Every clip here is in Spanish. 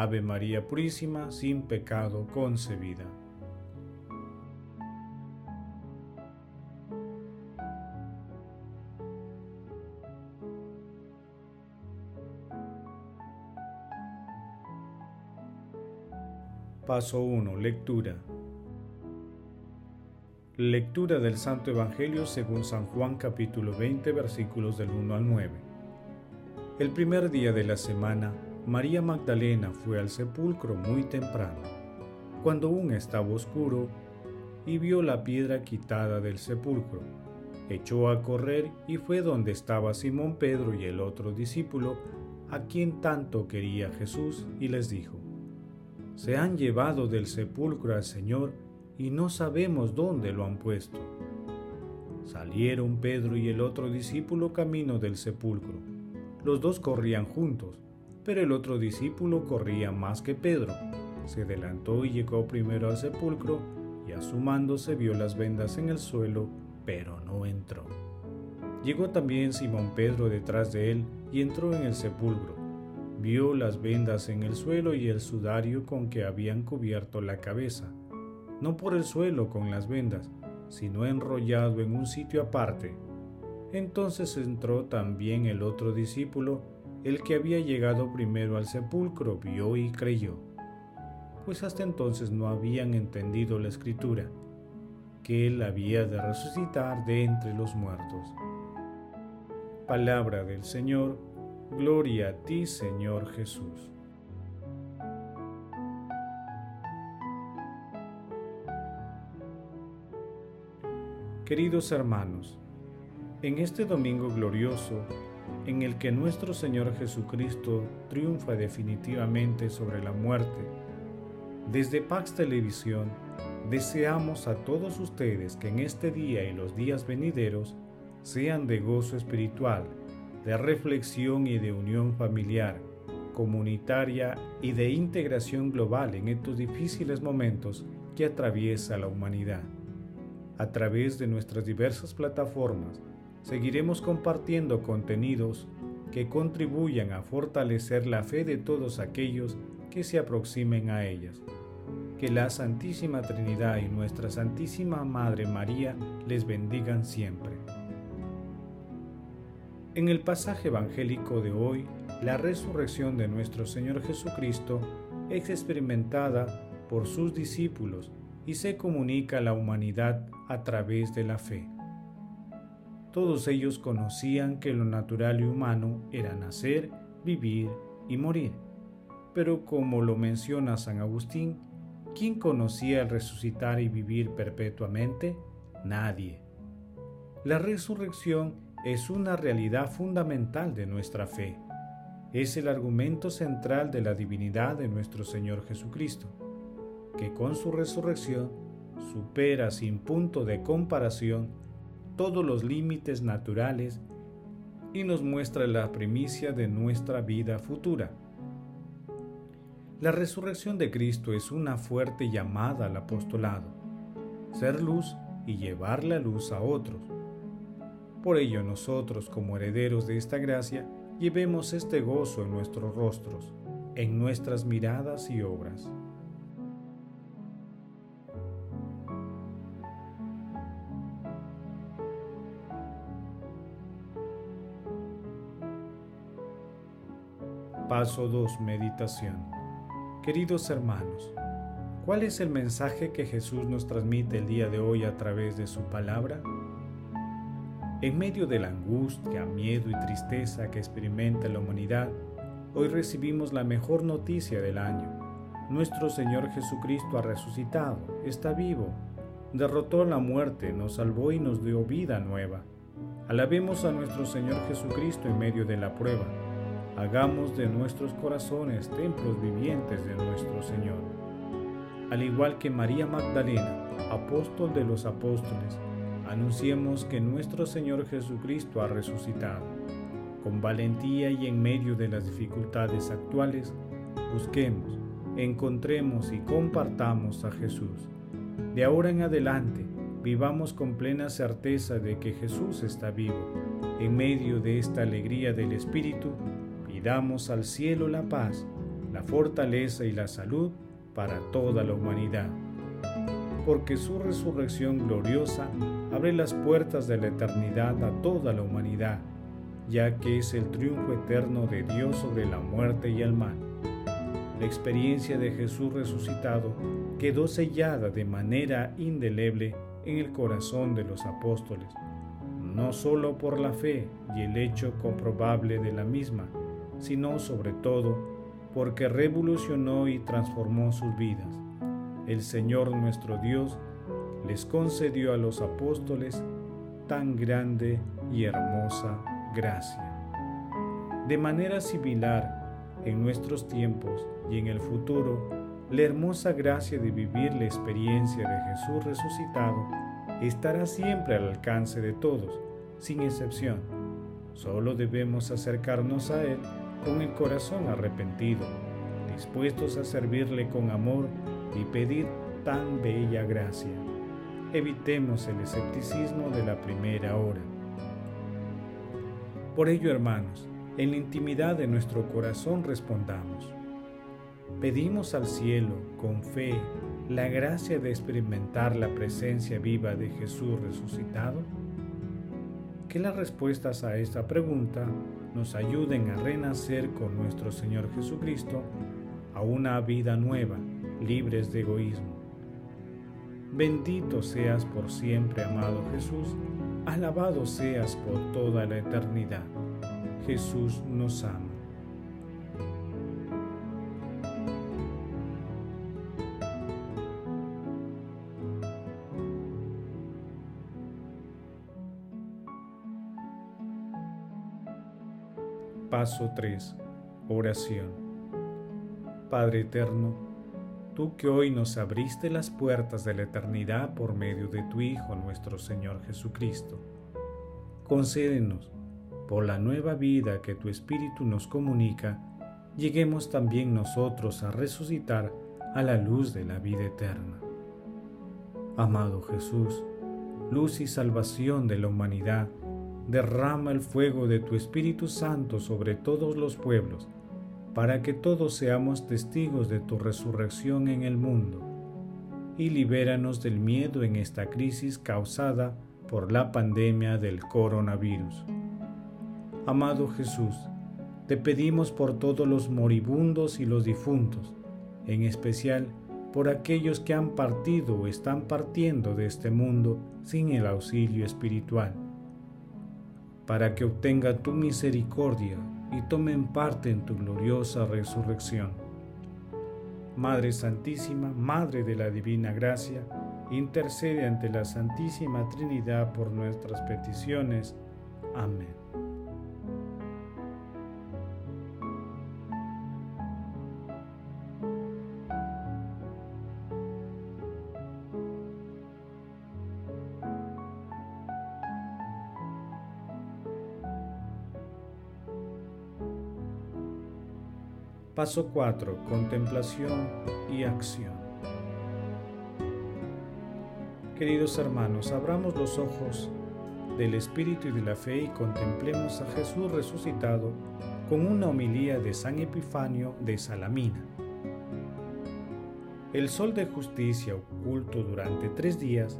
Ave María Purísima, sin pecado concebida. Paso 1. Lectura. Lectura del Santo Evangelio según San Juan capítulo 20 versículos del 1 al 9. El primer día de la semana, María Magdalena fue al sepulcro muy temprano, cuando aún estaba oscuro, y vio la piedra quitada del sepulcro. Echó a correr y fue donde estaba Simón Pedro y el otro discípulo, a quien tanto quería Jesús, y les dijo, se han llevado del sepulcro al Señor y no sabemos dónde lo han puesto. Salieron Pedro y el otro discípulo camino del sepulcro. Los dos corrían juntos, pero el otro discípulo corría más que Pedro. Se adelantó y llegó primero al sepulcro y asumándose vio las vendas en el suelo, pero no entró. Llegó también Simón Pedro detrás de él y entró en el sepulcro vio las vendas en el suelo y el sudario con que habían cubierto la cabeza, no por el suelo con las vendas, sino enrollado en un sitio aparte. Entonces entró también el otro discípulo, el que había llegado primero al sepulcro, vio y creyó, pues hasta entonces no habían entendido la escritura, que él había de resucitar de entre los muertos. Palabra del Señor, Gloria a ti, Señor Jesús. Queridos hermanos, en este domingo glorioso, en el que nuestro Señor Jesucristo triunfa definitivamente sobre la muerte, desde Pax Televisión deseamos a todos ustedes que en este día y los días venideros sean de gozo espiritual, de reflexión y de unión familiar, comunitaria y de integración global en estos difíciles momentos que atraviesa la humanidad. A través de nuestras diversas plataformas, seguiremos compartiendo contenidos que contribuyan a fortalecer la fe de todos aquellos que se aproximen a ellas. Que la Santísima Trinidad y nuestra Santísima Madre María les bendigan siempre. En el pasaje evangélico de hoy, la resurrección de nuestro Señor Jesucristo es experimentada por sus discípulos y se comunica a la humanidad a través de la fe. Todos ellos conocían que lo natural y humano era nacer, vivir y morir. Pero como lo menciona San Agustín, ¿quién conocía el resucitar y vivir perpetuamente? Nadie. La resurrección es una realidad fundamental de nuestra fe. Es el argumento central de la divinidad de nuestro Señor Jesucristo, que con su resurrección supera sin punto de comparación todos los límites naturales y nos muestra la primicia de nuestra vida futura. La resurrección de Cristo es una fuerte llamada al apostolado, ser luz y llevar la luz a otros por ello nosotros, como herederos de esta gracia, llevemos este gozo en nuestros rostros, en nuestras miradas y obras. Paso 2. Meditación. Queridos hermanos, ¿cuál es el mensaje que Jesús nos transmite el día de hoy a través de su palabra? En medio de la angustia, miedo y tristeza que experimenta la humanidad, hoy recibimos la mejor noticia del año. Nuestro Señor Jesucristo ha resucitado, está vivo, derrotó la muerte, nos salvó y nos dio vida nueva. Alabemos a nuestro Señor Jesucristo en medio de la prueba. Hagamos de nuestros corazones templos vivientes de nuestro Señor. al igual que María Magdalena, apóstol de los apóstoles, anunciemos que nuestro Señor Jesucristo ha resucitado. Con valentía y en medio de las dificultades actuales, busquemos, encontremos y compartamos a Jesús. De ahora en adelante, vivamos con plena certeza de que Jesús está vivo. En medio de esta alegría del Espíritu, pidamos al cielo la paz, la fortaleza y la salud para toda la humanidad. Porque su resurrección gloriosa abre las puertas de la eternidad a toda la humanidad, ya que es el triunfo eterno de Dios sobre la muerte y el mal. La experiencia de Jesús resucitado quedó sellada de manera indeleble en el corazón de los apóstoles, no solo por la fe y el hecho comprobable de la misma, sino sobre todo porque revolucionó y transformó sus vidas. El Señor nuestro Dios les concedió a los apóstoles tan grande y hermosa gracia. De manera similar, en nuestros tiempos y en el futuro, la hermosa gracia de vivir la experiencia de Jesús resucitado estará siempre al alcance de todos, sin excepción. Solo debemos acercarnos a Él con el corazón arrepentido, dispuestos a servirle con amor y pedir tan bella gracia. Evitemos el escepticismo de la primera hora. Por ello, hermanos, en la intimidad de nuestro corazón respondamos. Pedimos al cielo, con fe, la gracia de experimentar la presencia viva de Jesús resucitado. Que las respuestas a esta pregunta nos ayuden a renacer con nuestro Señor Jesucristo a una vida nueva, libres de egoísmo. Bendito seas por siempre, amado Jesús, alabado seas por toda la eternidad. Jesús nos ama. Paso 3. Oración. Padre Eterno, tú que hoy nos abriste las puertas de la eternidad por medio de tu Hijo nuestro Señor Jesucristo, concédenos, por la nueva vida que tu Espíritu nos comunica, lleguemos también nosotros a resucitar a la luz de la vida eterna. Amado Jesús, luz y salvación de la humanidad, derrama el fuego de tu Espíritu Santo sobre todos los pueblos, para que todos seamos testigos de tu resurrección en el mundo, y libéranos del miedo en esta crisis causada por la pandemia del coronavirus. Amado Jesús, te pedimos por todos los moribundos y los difuntos, en especial por aquellos que han partido o están partiendo de este mundo sin el auxilio espiritual para que obtenga tu misericordia y tomen parte en tu gloriosa resurrección. Madre Santísima, Madre de la Divina Gracia, intercede ante la Santísima Trinidad por nuestras peticiones. Amén. Paso 4. Contemplación y acción. Queridos hermanos, abramos los ojos del Espíritu y de la fe y contemplemos a Jesús resucitado con una homilía de San Epifanio de Salamina. El sol de justicia oculto durante tres días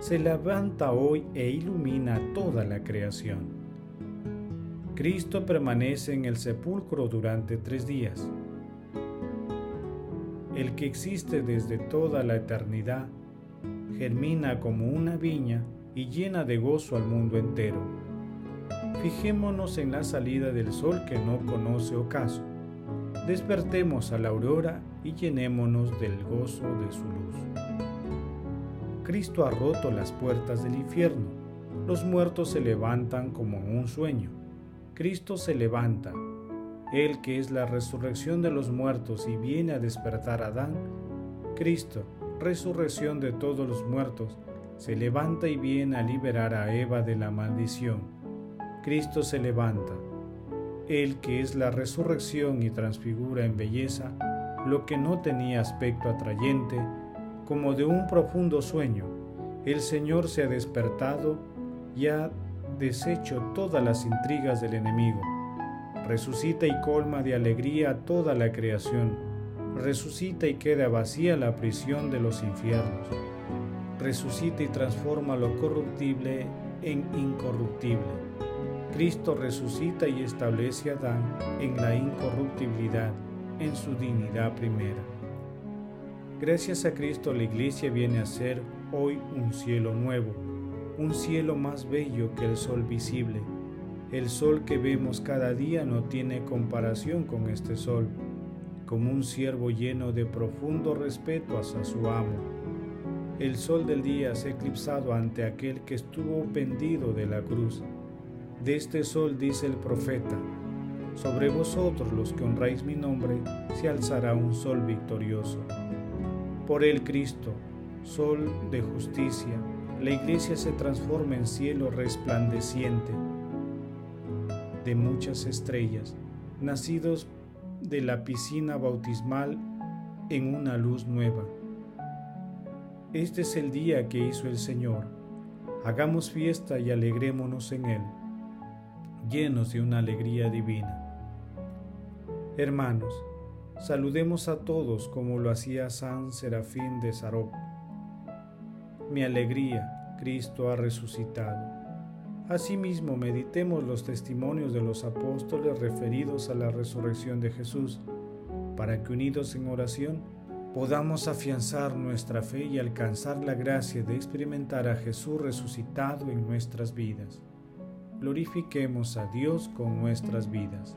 se levanta hoy e ilumina toda la creación. Cristo permanece en el sepulcro durante tres días. El que existe desde toda la eternidad, germina como una viña y llena de gozo al mundo entero. Fijémonos en la salida del sol que no conoce ocaso. Despertemos a la aurora y llenémonos del gozo de su luz. Cristo ha roto las puertas del infierno. Los muertos se levantan como en un sueño. Cristo se levanta, Él que es la resurrección de los muertos y viene a despertar a Adán, Cristo resurrección de todos los muertos, se levanta y viene a liberar a Eva de la maldición. Cristo se levanta, Él que es la resurrección y transfigura en belleza lo que no tenía aspecto atrayente, como de un profundo sueño, el Señor se ha despertado y ha deshecho todas las intrigas del enemigo. Resucita y colma de alegría toda la creación. Resucita y queda vacía la prisión de los infiernos. Resucita y transforma lo corruptible en incorruptible. Cristo resucita y establece a Adán en la incorruptibilidad, en su dignidad primera. Gracias a Cristo la iglesia viene a ser hoy un cielo nuevo, un cielo más bello que el sol visible. El sol que vemos cada día no tiene comparación con este sol, como un siervo lleno de profundo respeto hacia su amo. El sol del día se ha eclipsado ante aquel que estuvo pendido de la cruz. De este sol dice el profeta, sobre vosotros los que honráis mi nombre, se alzará un sol victorioso. Por el Cristo, sol de justicia, la iglesia se transforma en cielo resplandeciente de muchas estrellas, nacidos de la piscina bautismal en una luz nueva. Este es el día que hizo el Señor. Hagamos fiesta y alegrémonos en Él, llenos de una alegría divina. Hermanos, saludemos a todos como lo hacía San Serafín de Sarop mi alegría, Cristo ha resucitado. Asimismo, meditemos los testimonios de los apóstoles referidos a la resurrección de Jesús, para que unidos en oración podamos afianzar nuestra fe y alcanzar la gracia de experimentar a Jesús resucitado en nuestras vidas. Glorifiquemos a Dios con nuestras vidas.